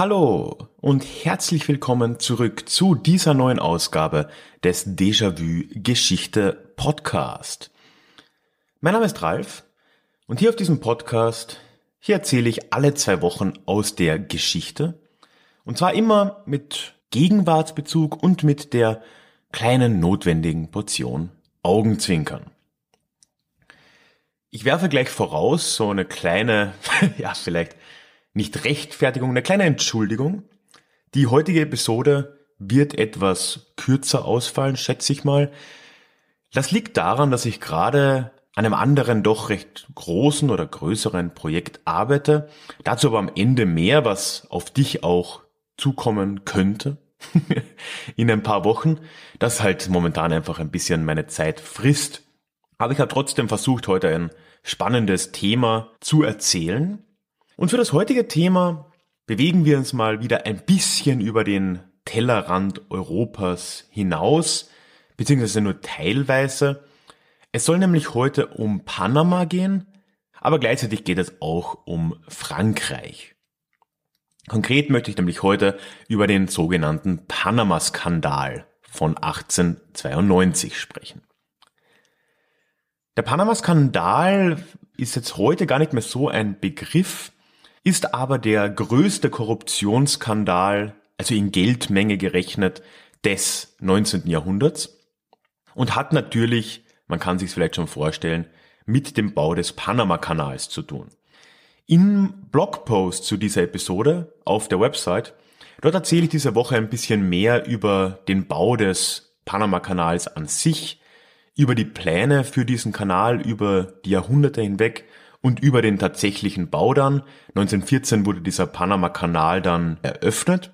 Hallo und herzlich willkommen zurück zu dieser neuen Ausgabe des Déjà-vu Geschichte Podcast. Mein Name ist Ralf und hier auf diesem Podcast, hier erzähle ich alle zwei Wochen aus der Geschichte und zwar immer mit Gegenwartsbezug und mit der kleinen notwendigen Portion Augenzwinkern. Ich werfe gleich voraus so eine kleine, ja vielleicht nicht Rechtfertigung, eine kleine Entschuldigung. Die heutige Episode wird etwas kürzer ausfallen, schätze ich mal. Das liegt daran, dass ich gerade an einem anderen, doch recht großen oder größeren Projekt arbeite. Dazu aber am Ende mehr, was auf dich auch zukommen könnte in ein paar Wochen. Das halt momentan einfach ein bisschen meine Zeit frisst. Aber ich habe trotzdem versucht, heute ein spannendes Thema zu erzählen. Und für das heutige Thema bewegen wir uns mal wieder ein bisschen über den Tellerrand Europas hinaus, beziehungsweise nur teilweise. Es soll nämlich heute um Panama gehen, aber gleichzeitig geht es auch um Frankreich. Konkret möchte ich nämlich heute über den sogenannten Panama-Skandal von 1892 sprechen. Der Panama-Skandal ist jetzt heute gar nicht mehr so ein Begriff, ist aber der größte Korruptionsskandal, also in Geldmenge gerechnet, des 19. Jahrhunderts und hat natürlich, man kann sich vielleicht schon vorstellen, mit dem Bau des Panama-Kanals zu tun. Im Blogpost zu dieser Episode auf der Website, dort erzähle ich diese Woche ein bisschen mehr über den Bau des Panama-Kanals an sich, über die Pläne für diesen Kanal über die Jahrhunderte hinweg und über den tatsächlichen Bau dann. 1914 wurde dieser Panama-Kanal dann eröffnet.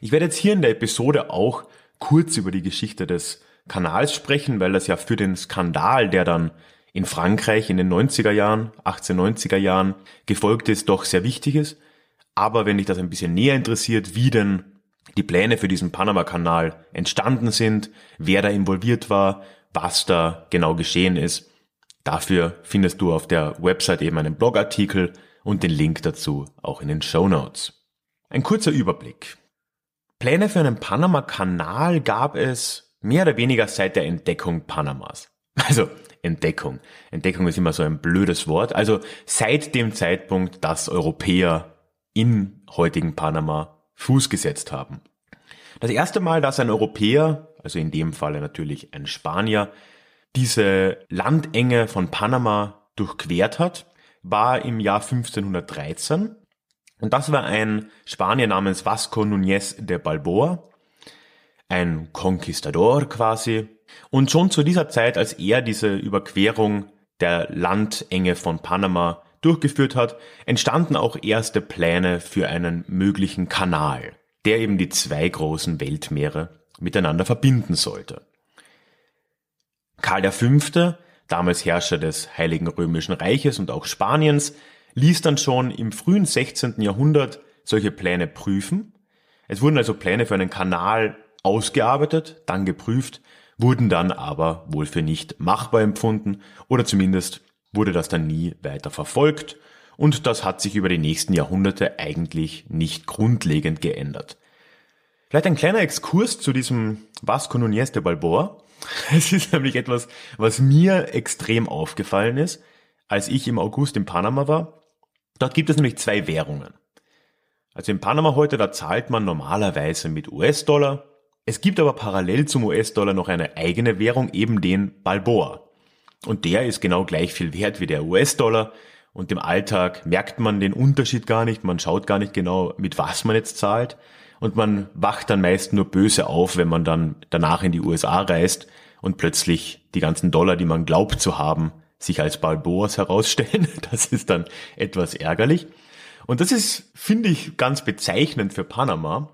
Ich werde jetzt hier in der Episode auch kurz über die Geschichte des Kanals sprechen, weil das ja für den Skandal, der dann in Frankreich in den 90er Jahren, 1890er Jahren gefolgt ist, doch sehr wichtig ist. Aber wenn dich das ein bisschen näher interessiert, wie denn die Pläne für diesen Panama-Kanal entstanden sind, wer da involviert war, was da genau geschehen ist, Dafür findest du auf der Website eben einen Blogartikel und den Link dazu auch in den Show Notes. Ein kurzer Überblick. Pläne für einen Panama-Kanal gab es mehr oder weniger seit der Entdeckung Panamas. Also Entdeckung. Entdeckung ist immer so ein blödes Wort. Also seit dem Zeitpunkt, dass Europäer in heutigen Panama Fuß gesetzt haben. Das erste Mal, dass ein Europäer, also in dem Falle natürlich ein Spanier, diese Landenge von Panama durchquert hat, war im Jahr 1513. Und das war ein Spanier namens Vasco Núñez de Balboa, ein Conquistador quasi. Und schon zu dieser Zeit, als er diese Überquerung der Landenge von Panama durchgeführt hat, entstanden auch erste Pläne für einen möglichen Kanal, der eben die zwei großen Weltmeere miteinander verbinden sollte. Karl V., damals Herrscher des Heiligen Römischen Reiches und auch Spaniens, ließ dann schon im frühen 16. Jahrhundert solche Pläne prüfen. Es wurden also Pläne für einen Kanal ausgearbeitet, dann geprüft, wurden dann aber wohl für nicht machbar empfunden oder zumindest wurde das dann nie weiter verfolgt und das hat sich über die nächsten Jahrhunderte eigentlich nicht grundlegend geändert. Vielleicht ein kleiner Exkurs zu diesem Vasco Núñez de Balboa. Es ist nämlich etwas, was mir extrem aufgefallen ist, als ich im August in Panama war. Dort gibt es nämlich zwei Währungen. Also in Panama heute, da zahlt man normalerweise mit US-Dollar. Es gibt aber parallel zum US-Dollar noch eine eigene Währung, eben den Balboa. Und der ist genau gleich viel wert wie der US-Dollar. Und im Alltag merkt man den Unterschied gar nicht. Man schaut gar nicht genau, mit was man jetzt zahlt und man wacht dann meist nur böse auf, wenn man dann danach in die USA reist und plötzlich die ganzen Dollar, die man glaubt zu haben, sich als Balboas herausstellen. Das ist dann etwas ärgerlich. Und das ist, finde ich, ganz bezeichnend für Panama,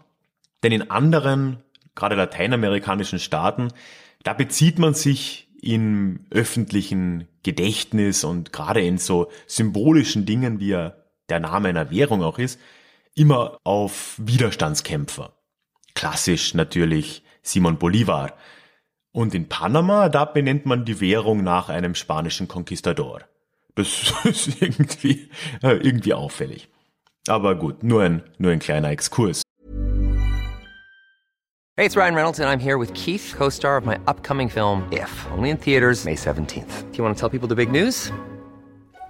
denn in anderen gerade lateinamerikanischen Staaten, da bezieht man sich im öffentlichen Gedächtnis und gerade in so symbolischen Dingen, wie ja der Name einer Währung auch ist, immer auf Widerstandskämpfer. Klassisch natürlich Simon Bolivar. Und in Panama, da benennt man die Währung nach einem spanischen Conquistador. Das ist irgendwie, äh, irgendwie auffällig. Aber gut, nur ein, nur ein kleiner Exkurs. Hey, it's Ryan Reynolds and I'm here with Keith, co-star of my upcoming film If, only in theaters May 17th. Do you want to tell people the big news?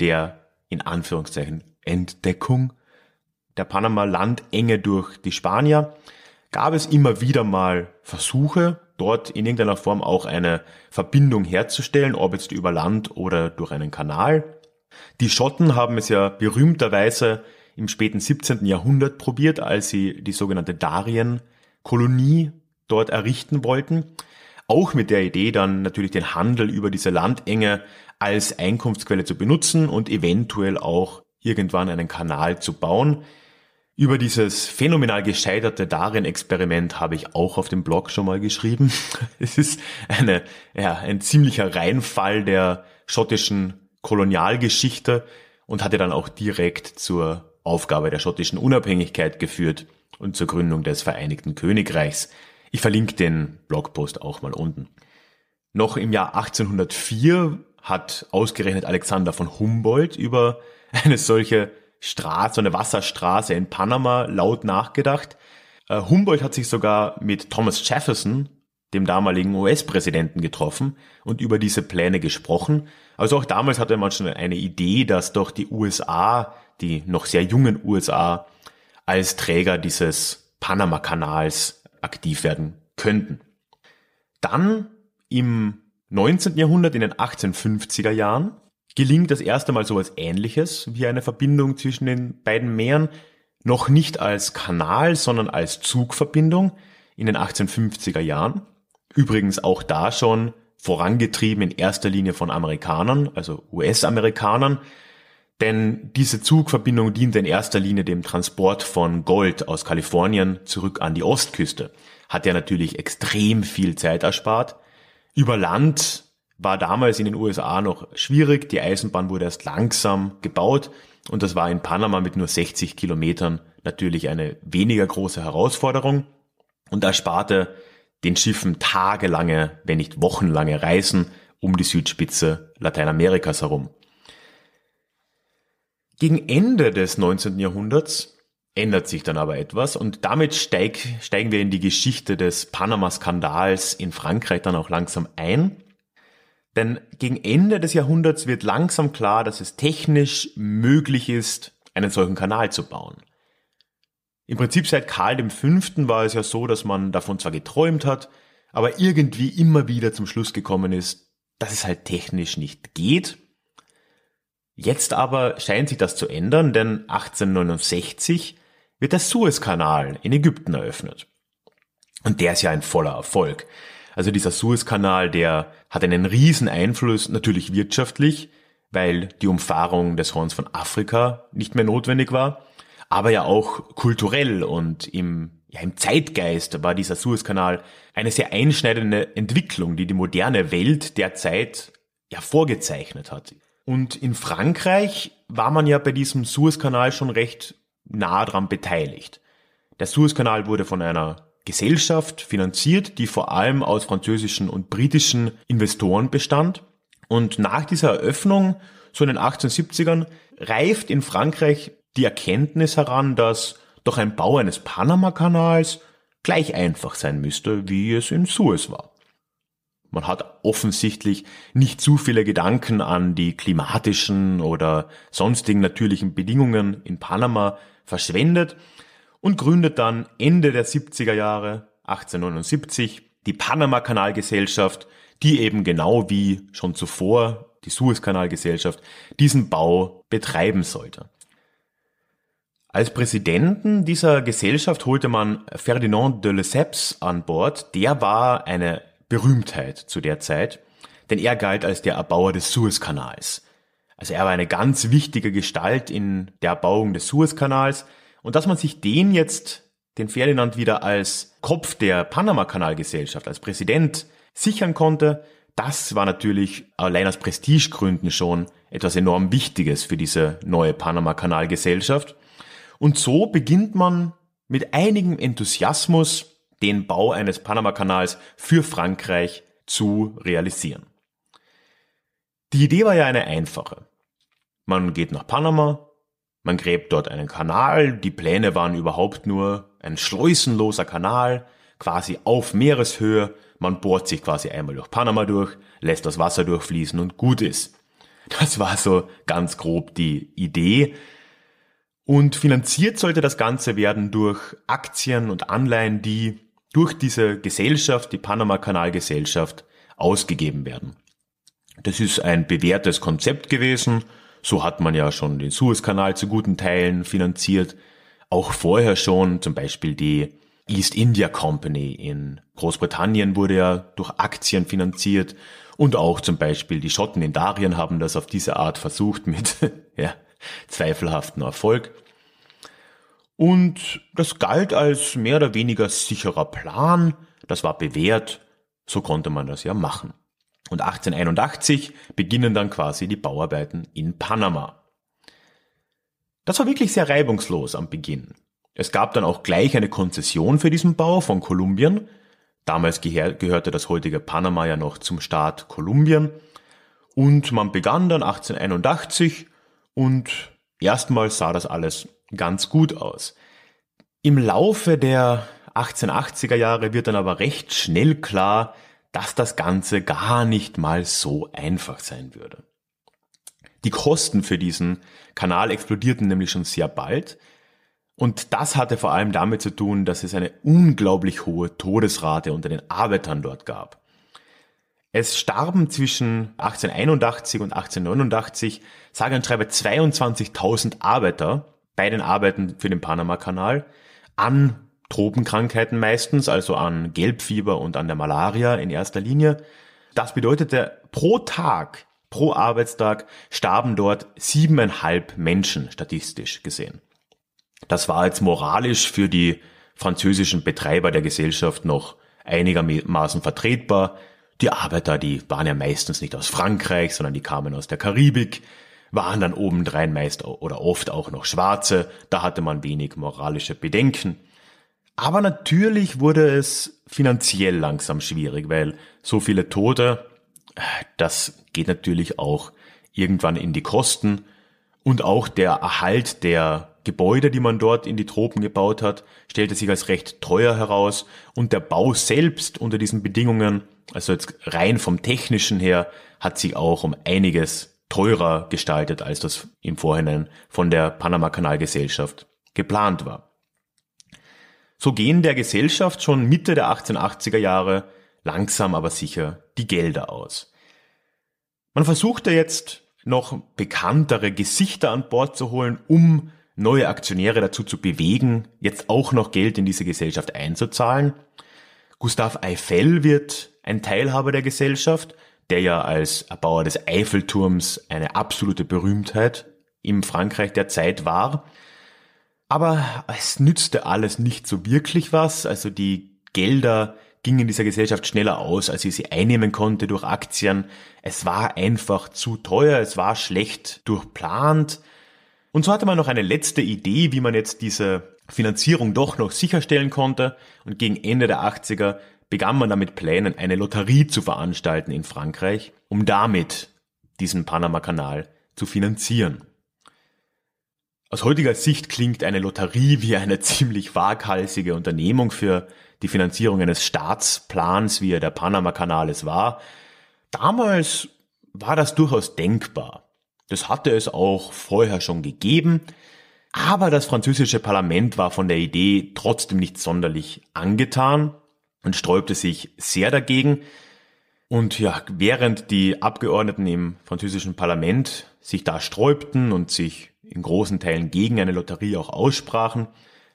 der, in Anführungszeichen, Entdeckung der Panama-Landenge durch die Spanier gab es immer wieder mal Versuche, dort in irgendeiner Form auch eine Verbindung herzustellen, ob jetzt über Land oder durch einen Kanal. Die Schotten haben es ja berühmterweise im späten 17. Jahrhundert probiert, als sie die sogenannte Darien-Kolonie dort errichten wollten. Auch mit der Idee dann natürlich den Handel über diese Landenge als Einkunftsquelle zu benutzen und eventuell auch irgendwann einen Kanal zu bauen. Über dieses phänomenal gescheiterte Darien-Experiment habe ich auch auf dem Blog schon mal geschrieben. Es ist eine, ja, ein ziemlicher Reinfall der schottischen Kolonialgeschichte und hatte dann auch direkt zur Aufgabe der schottischen Unabhängigkeit geführt und zur Gründung des Vereinigten Königreichs. Ich verlinke den Blogpost auch mal unten. Noch im Jahr 1804 hat ausgerechnet Alexander von Humboldt über eine solche Straße, eine Wasserstraße in Panama laut nachgedacht. Äh, Humboldt hat sich sogar mit Thomas Jefferson, dem damaligen US-Präsidenten, getroffen und über diese Pläne gesprochen. Also auch damals hatte man schon eine Idee, dass doch die USA, die noch sehr jungen USA, als Träger dieses Panama-Kanals aktiv werden könnten. Dann im 19. Jahrhundert, in den 1850er Jahren, gelingt das erste Mal sowas ähnliches wie eine Verbindung zwischen den beiden Meeren, noch nicht als Kanal, sondern als Zugverbindung in den 1850er Jahren. Übrigens auch da schon vorangetrieben in erster Linie von Amerikanern, also US-Amerikanern, denn diese Zugverbindung dient in erster Linie dem Transport von Gold aus Kalifornien zurück an die Ostküste. Hat ja natürlich extrem viel Zeit erspart über Land war damals in den USA noch schwierig. Die Eisenbahn wurde erst langsam gebaut und das war in Panama mit nur 60 Kilometern natürlich eine weniger große Herausforderung und ersparte den Schiffen tagelange, wenn nicht wochenlange Reisen um die Südspitze Lateinamerikas herum. Gegen Ende des 19. Jahrhunderts ändert sich dann aber etwas und damit steig, steigen wir in die Geschichte des Panama-Skandals in Frankreich dann auch langsam ein. Denn gegen Ende des Jahrhunderts wird langsam klar, dass es technisch möglich ist, einen solchen Kanal zu bauen. Im Prinzip seit Karl V. war es ja so, dass man davon zwar geträumt hat, aber irgendwie immer wieder zum Schluss gekommen ist, dass es halt technisch nicht geht. Jetzt aber scheint sich das zu ändern, denn 1869 wird der Suezkanal in Ägypten eröffnet. Und der ist ja ein voller Erfolg. Also dieser Suezkanal, der hat einen riesen Einfluss, natürlich wirtschaftlich, weil die Umfahrung des Horns von Afrika nicht mehr notwendig war, aber ja auch kulturell und im, ja, im Zeitgeist war dieser Suezkanal eine sehr einschneidende Entwicklung, die die moderne Welt derzeit ja vorgezeichnet hat. Und in Frankreich war man ja bei diesem Suezkanal schon recht nah dran beteiligt. Der Suezkanal wurde von einer Gesellschaft finanziert, die vor allem aus französischen und britischen Investoren bestand. Und nach dieser Eröffnung, so in den 1870ern, reift in Frankreich die Erkenntnis heran, dass doch ein Bau eines Panama-Kanals gleich einfach sein müsste, wie es in Suez war. Man hat offensichtlich nicht zu viele Gedanken an die klimatischen oder sonstigen natürlichen Bedingungen in Panama verschwendet und gründet dann Ende der 70er Jahre 1879 die Panama-Kanalgesellschaft, die eben genau wie schon zuvor die Suezkanalgesellschaft diesen Bau betreiben sollte. Als Präsidenten dieser Gesellschaft holte man Ferdinand de Lesseps an Bord. Der war eine Berühmtheit zu der Zeit, denn er galt als der Erbauer des Suezkanals. Also er war eine ganz wichtige Gestalt in der Erbauung des Suezkanals. Und dass man sich den jetzt, den Ferdinand, wieder als Kopf der Panama-Kanalgesellschaft, als Präsident sichern konnte, das war natürlich allein aus Prestigegründen schon etwas enorm Wichtiges für diese neue Panama-Kanalgesellschaft. Und so beginnt man mit einigem Enthusiasmus den Bau eines Panama-Kanals für Frankreich zu realisieren. Die Idee war ja eine einfache. Man geht nach Panama, man gräbt dort einen Kanal, die Pläne waren überhaupt nur ein schleusenloser Kanal, quasi auf Meereshöhe, man bohrt sich quasi einmal durch Panama durch, lässt das Wasser durchfließen und gut ist. Das war so ganz grob die Idee. Und finanziert sollte das Ganze werden durch Aktien und Anleihen, die durch diese Gesellschaft, die Panama-Kanal-Gesellschaft, ausgegeben werden. Das ist ein bewährtes Konzept gewesen. So hat man ja schon den Suezkanal zu guten Teilen finanziert. Auch vorher schon, zum Beispiel die East India Company in Großbritannien wurde ja durch Aktien finanziert und auch zum Beispiel die Schotten in Darien haben das auf diese Art versucht mit ja, zweifelhaften Erfolg. Und das galt als mehr oder weniger sicherer Plan, das war bewährt, so konnte man das ja machen. Und 1881 beginnen dann quasi die Bauarbeiten in Panama. Das war wirklich sehr reibungslos am Beginn. Es gab dann auch gleich eine Konzession für diesen Bau von Kolumbien. Damals gehörte das heutige Panama ja noch zum Staat Kolumbien. Und man begann dann 1881 und erstmals sah das alles ganz gut aus. Im Laufe der 1880er Jahre wird dann aber recht schnell klar, dass das Ganze gar nicht mal so einfach sein würde. Die Kosten für diesen Kanal explodierten nämlich schon sehr bald. Und das hatte vor allem damit zu tun, dass es eine unglaublich hohe Todesrate unter den Arbeitern dort gab. Es starben zwischen 1881 und 1889 sage und schreibe 22.000 Arbeiter bei den Arbeiten für den Panama-Kanal an Tropenkrankheiten meistens, also an Gelbfieber und an der Malaria in erster Linie. Das bedeutete, pro Tag, pro Arbeitstag starben dort siebeneinhalb Menschen statistisch gesehen. Das war jetzt moralisch für die französischen Betreiber der Gesellschaft noch einigermaßen vertretbar. Die Arbeiter, die waren ja meistens nicht aus Frankreich, sondern die kamen aus der Karibik, waren dann obendrein meist oder oft auch noch Schwarze, da hatte man wenig moralische Bedenken. Aber natürlich wurde es finanziell langsam schwierig, weil so viele Tote, das geht natürlich auch irgendwann in die Kosten und auch der Erhalt der Gebäude, die man dort in die Tropen gebaut hat, stellte sich als recht teuer heraus und der Bau selbst unter diesen Bedingungen, also jetzt rein vom technischen her, hat sich auch um einiges teurer gestaltet, als das im Vorhinein von der Panama-Kanalgesellschaft geplant war. So gehen der Gesellschaft schon Mitte der 1880er Jahre langsam aber sicher die Gelder aus. Man versuchte jetzt noch bekanntere Gesichter an Bord zu holen, um neue Aktionäre dazu zu bewegen, jetzt auch noch Geld in diese Gesellschaft einzuzahlen. Gustav Eiffel wird ein Teilhaber der Gesellschaft, der ja als Erbauer des Eiffelturms eine absolute Berühmtheit im Frankreich der Zeit war. Aber es nützte alles nicht so wirklich was. Also die Gelder gingen dieser Gesellschaft schneller aus, als sie sie einnehmen konnte durch Aktien. Es war einfach zu teuer, es war schlecht durchplant. Und so hatte man noch eine letzte Idee, wie man jetzt diese Finanzierung doch noch sicherstellen konnte. Und gegen Ende der 80er begann man damit Plänen, eine Lotterie zu veranstalten in Frankreich, um damit diesen Panama-Kanal zu finanzieren. Aus heutiger Sicht klingt eine Lotterie wie eine ziemlich waghalsige Unternehmung für die Finanzierung eines Staatsplans, wie er der Panama-Kanal es war. Damals war das durchaus denkbar. Das hatte es auch vorher schon gegeben, aber das französische Parlament war von der Idee trotzdem nicht sonderlich angetan und sträubte sich sehr dagegen. Und ja, während die Abgeordneten im französischen Parlament sich da sträubten und sich in großen Teilen gegen eine Lotterie auch aussprachen,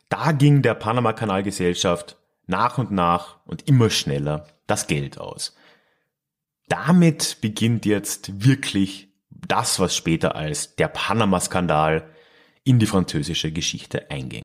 da ging der Panama-Kanalgesellschaft nach und nach und immer schneller das Geld aus. Damit beginnt jetzt wirklich das, was später als der Panama-Skandal in die französische Geschichte einging.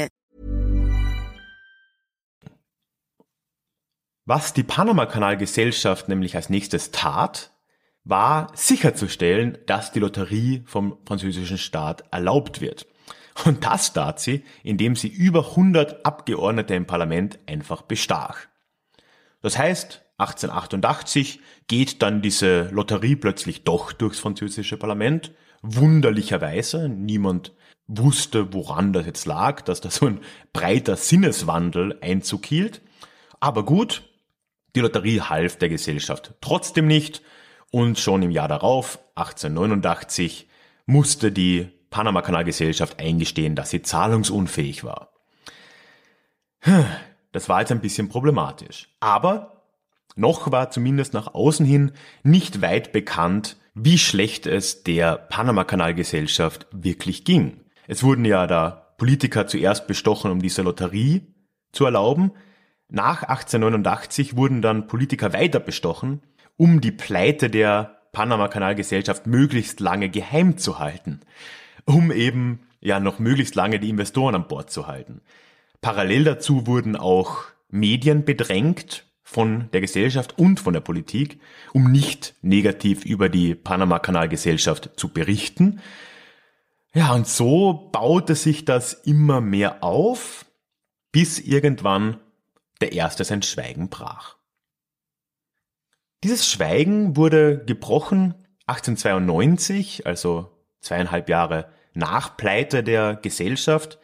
Was die Panama-Kanal-Gesellschaft nämlich als nächstes tat, war sicherzustellen, dass die Lotterie vom französischen Staat erlaubt wird. Und das tat sie, indem sie über 100 Abgeordnete im Parlament einfach bestach. Das heißt, 1888 geht dann diese Lotterie plötzlich doch durchs französische Parlament. Wunderlicherweise, niemand wusste, woran das jetzt lag, dass da so ein breiter Sinneswandel Einzug hielt. Aber gut, die Lotterie half der Gesellschaft trotzdem nicht und schon im Jahr darauf, 1889, musste die Panama-Kanal-Gesellschaft eingestehen, dass sie zahlungsunfähig war. Das war jetzt ein bisschen problematisch. Aber noch war zumindest nach außen hin nicht weit bekannt, wie schlecht es der Panama-Kanal-Gesellschaft wirklich ging. Es wurden ja da Politiker zuerst bestochen, um diese Lotterie zu erlauben. Nach 1889 wurden dann Politiker weiter bestochen, um die Pleite der Panama-Kanal-Gesellschaft möglichst lange geheim zu halten, um eben ja noch möglichst lange die Investoren an Bord zu halten. Parallel dazu wurden auch Medien bedrängt von der Gesellschaft und von der Politik, um nicht negativ über die Panama-Kanal-Gesellschaft zu berichten. Ja, und so baute sich das immer mehr auf, bis irgendwann der erste sein Schweigen brach. Dieses Schweigen wurde gebrochen 1892, also zweieinhalb Jahre nach Pleite der Gesellschaft,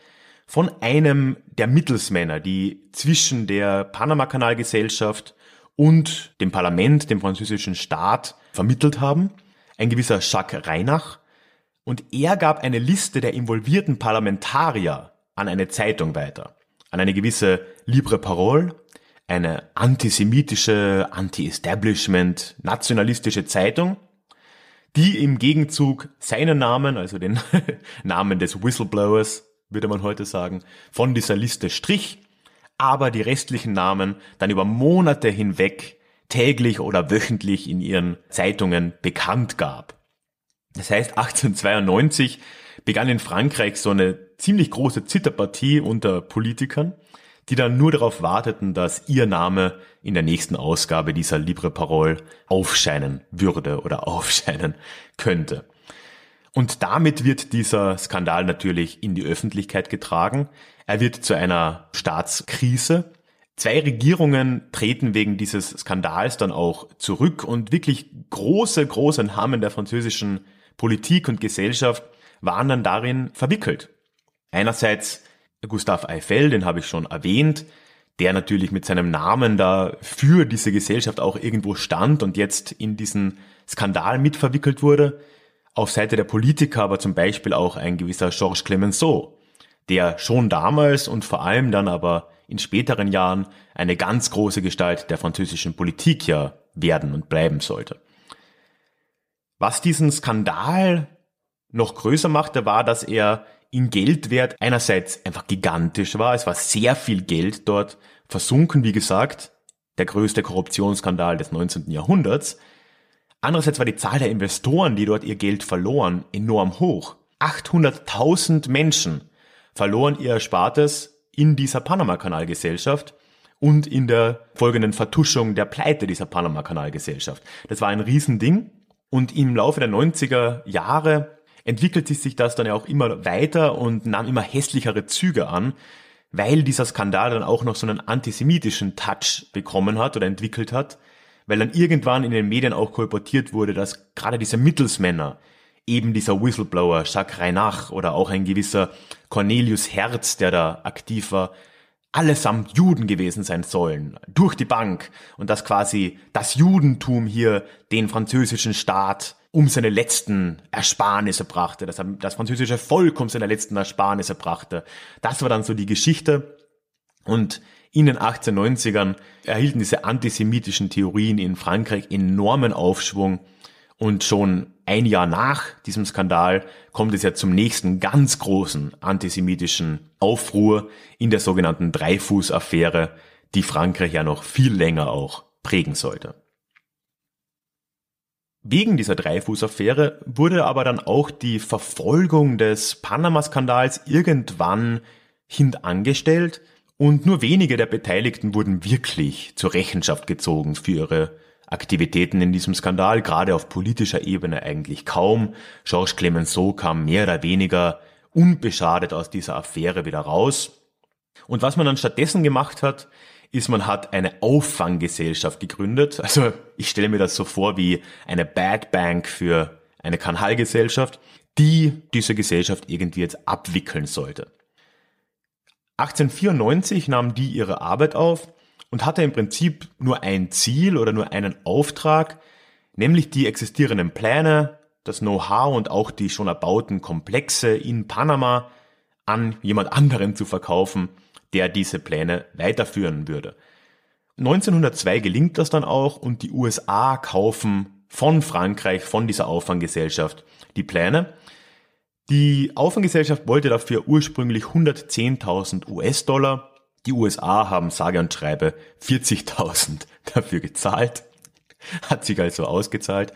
von einem der Mittelsmänner, die zwischen der Panama-Kanal-Gesellschaft und dem Parlament, dem französischen Staat, vermittelt haben, ein gewisser Jacques Reinach, und er gab eine Liste der involvierten Parlamentarier an eine Zeitung weiter, an eine gewisse Libre Parole, eine antisemitische, anti-establishment, nationalistische Zeitung, die im Gegenzug seinen Namen, also den Namen des Whistleblowers, würde man heute sagen, von dieser Liste strich, aber die restlichen Namen dann über Monate hinweg täglich oder wöchentlich in ihren Zeitungen bekannt gab. Das heißt, 1892 begann in Frankreich so eine ziemlich große Zitterpartie unter Politikern, die dann nur darauf warteten, dass ihr Name in der nächsten Ausgabe dieser Libre Parole aufscheinen würde oder aufscheinen könnte. Und damit wird dieser Skandal natürlich in die Öffentlichkeit getragen. Er wird zu einer Staatskrise. Zwei Regierungen treten wegen dieses Skandals dann auch zurück und wirklich große, große Namen der französischen Politik und Gesellschaft waren dann darin verwickelt. Einerseits Gustave Eiffel, den habe ich schon erwähnt, der natürlich mit seinem Namen da für diese Gesellschaft auch irgendwo stand und jetzt in diesen Skandal mitverwickelt wurde. Auf Seite der Politiker aber zum Beispiel auch ein gewisser Georges Clemenceau, der schon damals und vor allem dann aber in späteren Jahren eine ganz große Gestalt der französischen Politik ja werden und bleiben sollte. Was diesen Skandal noch größer machte, war, dass er in Geldwert einerseits einfach gigantisch war. Es war sehr viel Geld dort versunken, wie gesagt, der größte Korruptionsskandal des 19. Jahrhunderts. Andererseits war die Zahl der Investoren, die dort ihr Geld verloren, enorm hoch. 800.000 Menschen verloren ihr Erspartes in dieser Panama-Kanalgesellschaft und in der folgenden Vertuschung der Pleite dieser Panama-Kanalgesellschaft. Das war ein Riesending. Und im Laufe der 90er Jahre entwickelte sich das dann ja auch immer weiter und nahm immer hässlichere Züge an. weil dieser Skandal dann auch noch so einen antisemitischen Touch bekommen hat oder entwickelt hat, weil dann irgendwann in den Medien auch kolportiert wurde, dass gerade diese Mittelsmänner, eben dieser Whistleblower Jacques Reinach oder auch ein gewisser Cornelius Herz, der da aktiv war, allesamt Juden gewesen sein sollen, durch die Bank, und dass quasi das Judentum hier den französischen Staat um seine letzten Ersparnisse brachte, dass das französische Volk um seine letzten Ersparnisse brachte. Das war dann so die Geschichte. Und in den 1890ern erhielten diese antisemitischen Theorien in Frankreich enormen Aufschwung und schon ein Jahr nach diesem Skandal kommt es ja zum nächsten ganz großen antisemitischen Aufruhr in der sogenannten Dreifuß-Affäre, die Frankreich ja noch viel länger auch prägen sollte. Wegen dieser Dreifuß-Affäre wurde aber dann auch die Verfolgung des Panama-Skandals irgendwann hintangestellt und nur wenige der Beteiligten wurden wirklich zur Rechenschaft gezogen für ihre Aktivitäten in diesem Skandal, gerade auf politischer Ebene eigentlich kaum. Georges Clemenceau kam mehr oder weniger unbeschadet aus dieser Affäre wieder raus. Und was man dann stattdessen gemacht hat, ist, man hat eine Auffanggesellschaft gegründet. Also ich stelle mir das so vor wie eine Bad Bank für eine Kanalgesellschaft, die diese Gesellschaft irgendwie jetzt abwickeln sollte. 1894 nahm die ihre Arbeit auf und hatte im Prinzip nur ein Ziel oder nur einen Auftrag, nämlich die existierenden Pläne, das Know-how und auch die schon erbauten Komplexe in Panama an jemand anderen zu verkaufen, der diese Pläne weiterführen würde. 1902 gelingt das dann auch und die USA kaufen von Frankreich, von dieser Auffanggesellschaft die Pläne. Die Auffanggesellschaft wollte dafür ursprünglich 110.000 US-Dollar die USA haben sage und schreibe 40.000 dafür gezahlt, hat sich also ausgezahlt,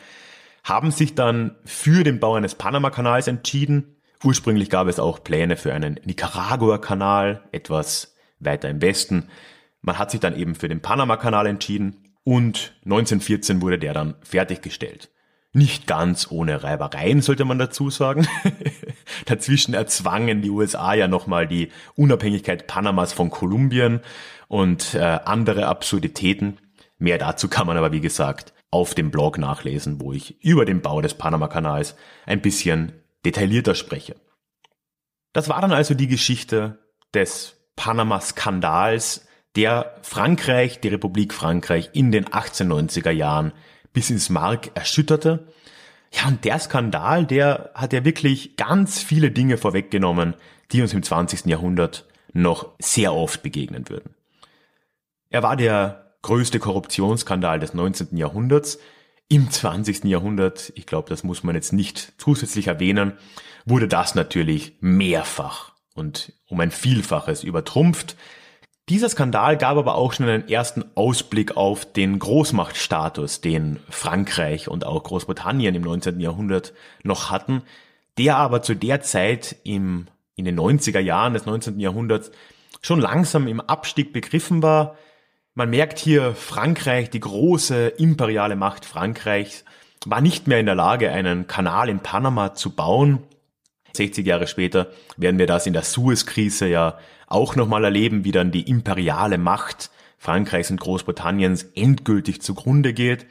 haben sich dann für den Bau eines Panama-Kanals entschieden. Ursprünglich gab es auch Pläne für einen Nicaragua-Kanal, etwas weiter im Westen. Man hat sich dann eben für den Panama-Kanal entschieden und 1914 wurde der dann fertiggestellt. Nicht ganz ohne Reibereien, sollte man dazu sagen. Dazwischen erzwangen die USA ja nochmal die Unabhängigkeit Panamas von Kolumbien und äh, andere Absurditäten. Mehr dazu kann man aber, wie gesagt, auf dem Blog nachlesen, wo ich über den Bau des Panama-Kanals ein bisschen detaillierter spreche. Das war dann also die Geschichte des Panama-Skandals, der Frankreich, die Republik Frankreich in den 1890er Jahren bis ins Mark erschütterte. Ja, und der Skandal, der hat ja wirklich ganz viele Dinge vorweggenommen, die uns im 20. Jahrhundert noch sehr oft begegnen würden. Er war der größte Korruptionsskandal des 19. Jahrhunderts. Im 20. Jahrhundert, ich glaube, das muss man jetzt nicht zusätzlich erwähnen, wurde das natürlich mehrfach und um ein Vielfaches übertrumpft. Dieser Skandal gab aber auch schon einen ersten Ausblick auf den Großmachtstatus, den Frankreich und auch Großbritannien im 19. Jahrhundert noch hatten, der aber zu der Zeit im, in den 90er Jahren des 19. Jahrhunderts schon langsam im Abstieg begriffen war. Man merkt hier, Frankreich, die große imperiale Macht Frankreichs, war nicht mehr in der Lage, einen Kanal in Panama zu bauen. 60 Jahre später werden wir das in der Suez-Krise ja auch nochmal erleben, wie dann die imperiale Macht Frankreichs und Großbritanniens endgültig zugrunde geht.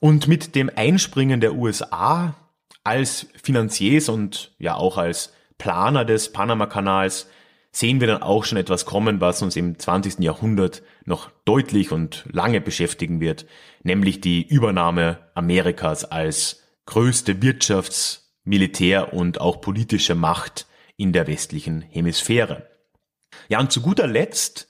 Und mit dem Einspringen der USA als Finanziers und ja auch als Planer des Panama-Kanals sehen wir dann auch schon etwas kommen, was uns im 20. Jahrhundert noch deutlich und lange beschäftigen wird, nämlich die Übernahme Amerikas als größte Wirtschafts-, Militär- und auch politische Macht in der westlichen Hemisphäre. Ja, und zu guter Letzt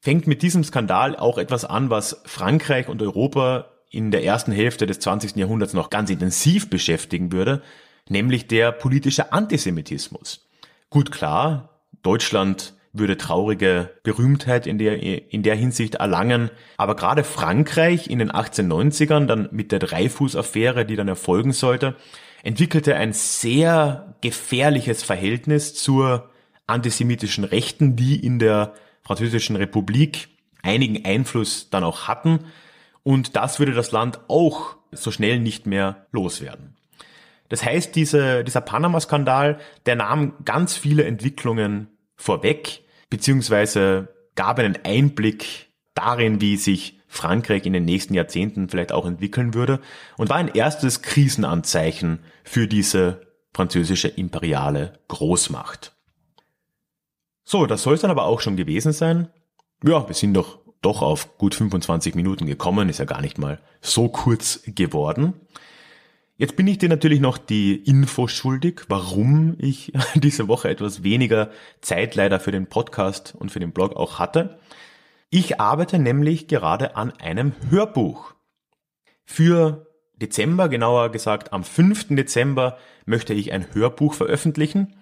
fängt mit diesem Skandal auch etwas an, was Frankreich und Europa in der ersten Hälfte des 20. Jahrhunderts noch ganz intensiv beschäftigen würde, nämlich der politische Antisemitismus. Gut klar, Deutschland würde traurige Berühmtheit in der, in der Hinsicht erlangen. Aber gerade Frankreich in den 1890ern, dann mit der Dreifuß-Affäre, die dann erfolgen sollte, entwickelte ein sehr gefährliches Verhältnis zur antisemitischen Rechten, die in der Französischen Republik einigen Einfluss dann auch hatten. Und das würde das Land auch so schnell nicht mehr loswerden. Das heißt, diese, dieser Panama-Skandal, der nahm ganz viele Entwicklungen vorweg. beziehungsweise gab einen Einblick darin, wie sich Frankreich in den nächsten Jahrzehnten vielleicht auch entwickeln würde und war ein erstes Krisenanzeichen für diese französische imperiale Großmacht. So, das soll es dann aber auch schon gewesen sein. Ja, wir sind doch doch auf gut 25 Minuten gekommen, ist ja gar nicht mal so kurz geworden. Jetzt bin ich dir natürlich noch die Info schuldig, warum ich diese Woche etwas weniger Zeit leider für den Podcast und für den Blog auch hatte. Ich arbeite nämlich gerade an einem Hörbuch. Für Dezember, genauer gesagt am 5. Dezember, möchte ich ein Hörbuch veröffentlichen.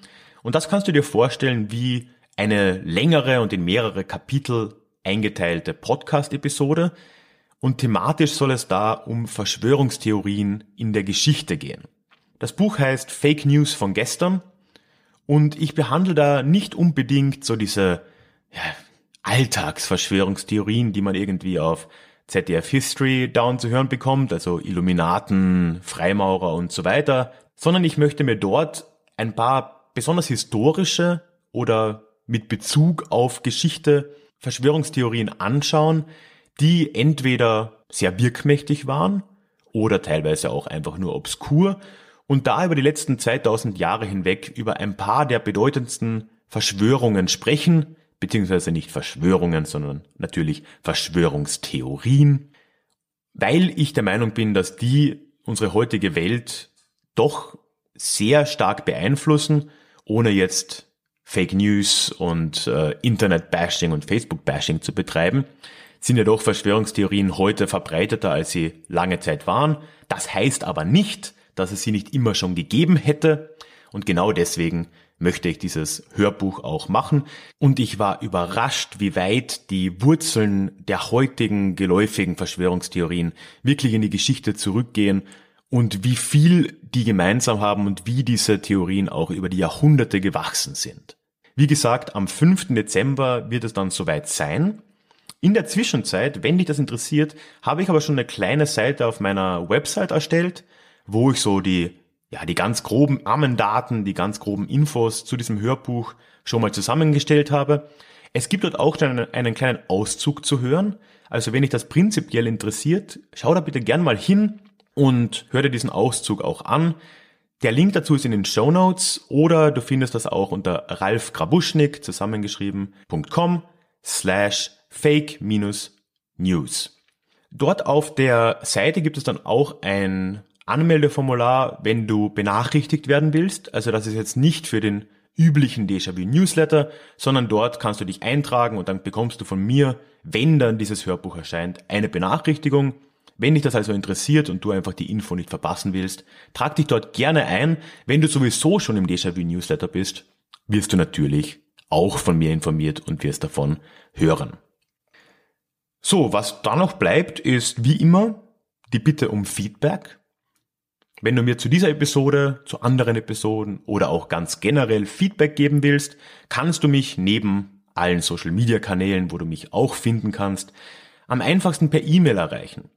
Und das kannst du dir vorstellen wie eine längere und in mehrere Kapitel eingeteilte Podcast-Episode und thematisch soll es da um Verschwörungstheorien in der Geschichte gehen. Das Buch heißt Fake News von gestern und ich behandle da nicht unbedingt so diese ja, Alltagsverschwörungstheorien, die man irgendwie auf ZDF History down zu hören bekommt, also Illuminaten, Freimaurer und so weiter, sondern ich möchte mir dort ein paar besonders historische oder mit Bezug auf Geschichte Verschwörungstheorien anschauen, die entweder sehr wirkmächtig waren oder teilweise auch einfach nur obskur und da über die letzten 2000 Jahre hinweg über ein paar der bedeutendsten Verschwörungen sprechen, beziehungsweise nicht Verschwörungen, sondern natürlich Verschwörungstheorien, weil ich der Meinung bin, dass die unsere heutige Welt doch sehr stark beeinflussen, ohne jetzt Fake News und äh, Internet-Bashing und Facebook-Bashing zu betreiben, sind ja doch Verschwörungstheorien heute verbreiteter, als sie lange Zeit waren. Das heißt aber nicht, dass es sie nicht immer schon gegeben hätte. Und genau deswegen möchte ich dieses Hörbuch auch machen. Und ich war überrascht, wie weit die Wurzeln der heutigen geläufigen Verschwörungstheorien wirklich in die Geschichte zurückgehen und wie viel die gemeinsam haben und wie diese Theorien auch über die Jahrhunderte gewachsen sind. Wie gesagt, am 5. Dezember wird es dann soweit sein. In der Zwischenzeit, wenn dich das interessiert, habe ich aber schon eine kleine Seite auf meiner Website erstellt, wo ich so die, ja, die ganz groben Ammendaten, die ganz groben Infos zu diesem Hörbuch schon mal zusammengestellt habe. Es gibt dort auch einen, einen kleinen Auszug zu hören. Also wenn dich das prinzipiell interessiert, schau da bitte gern mal hin und hör dir diesen Auszug auch an. Der Link dazu ist in den Show Notes oder du findest das auch unter ralfgrabuschnik zusammengeschrieben.com slash fake-news. Dort auf der Seite gibt es dann auch ein Anmeldeformular, wenn du benachrichtigt werden willst. Also das ist jetzt nicht für den üblichen Déjà-vu Newsletter, sondern dort kannst du dich eintragen und dann bekommst du von mir, wenn dann dieses Hörbuch erscheint, eine Benachrichtigung wenn dich das also interessiert und du einfach die Info nicht verpassen willst, trag dich dort gerne ein. Wenn du sowieso schon im Déjà-vu Newsletter bist, wirst du natürlich auch von mir informiert und wirst davon hören. So, was da noch bleibt, ist wie immer die Bitte um Feedback. Wenn du mir zu dieser Episode, zu anderen Episoden oder auch ganz generell Feedback geben willst, kannst du mich neben allen Social Media Kanälen, wo du mich auch finden kannst, am einfachsten per E-Mail erreichen.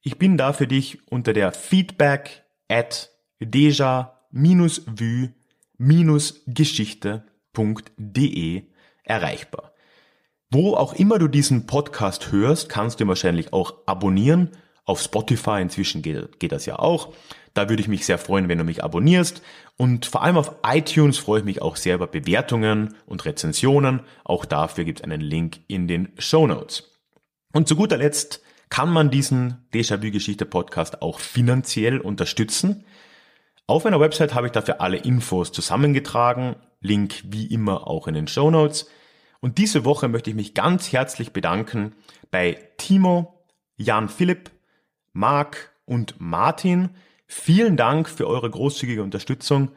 Ich bin da für dich unter der feedback at deja-vue-geschichte.de erreichbar. Wo auch immer du diesen Podcast hörst, kannst du wahrscheinlich auch abonnieren. Auf Spotify inzwischen geht, geht, das ja auch. Da würde ich mich sehr freuen, wenn du mich abonnierst. Und vor allem auf iTunes freue ich mich auch sehr über Bewertungen und Rezensionen. Auch dafür gibt es einen Link in den Show Notes. Und zu guter Letzt kann man diesen Déjà-vu-Geschichte-Podcast auch finanziell unterstützen. Auf meiner Website habe ich dafür alle Infos zusammengetragen, Link wie immer auch in den Show Notes. Und diese Woche möchte ich mich ganz herzlich bedanken bei Timo, Jan Philipp, Marc und Martin. Vielen Dank für eure großzügige Unterstützung.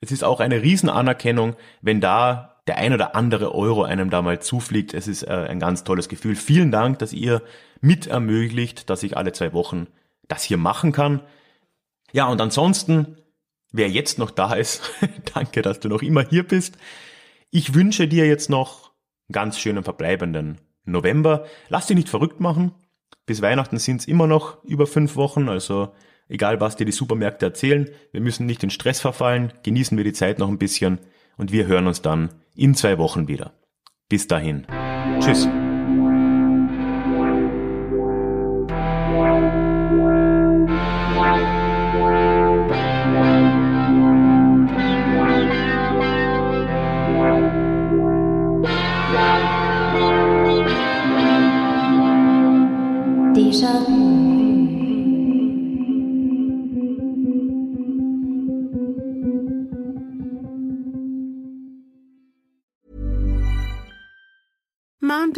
Es ist auch eine Riesenanerkennung, wenn da der ein oder andere Euro einem da mal zufliegt. Es ist äh, ein ganz tolles Gefühl. Vielen Dank, dass ihr mit ermöglicht, dass ich alle zwei Wochen das hier machen kann. Ja, und ansonsten, wer jetzt noch da ist, danke, dass du noch immer hier bist. Ich wünsche dir jetzt noch ganz schönen verbleibenden November. Lass dich nicht verrückt machen. Bis Weihnachten sind es immer noch über fünf Wochen, also egal was dir die Supermärkte erzählen, wir müssen nicht in Stress verfallen, genießen wir die Zeit noch ein bisschen und wir hören uns dann in zwei Wochen wieder. Bis dahin. Tschüss.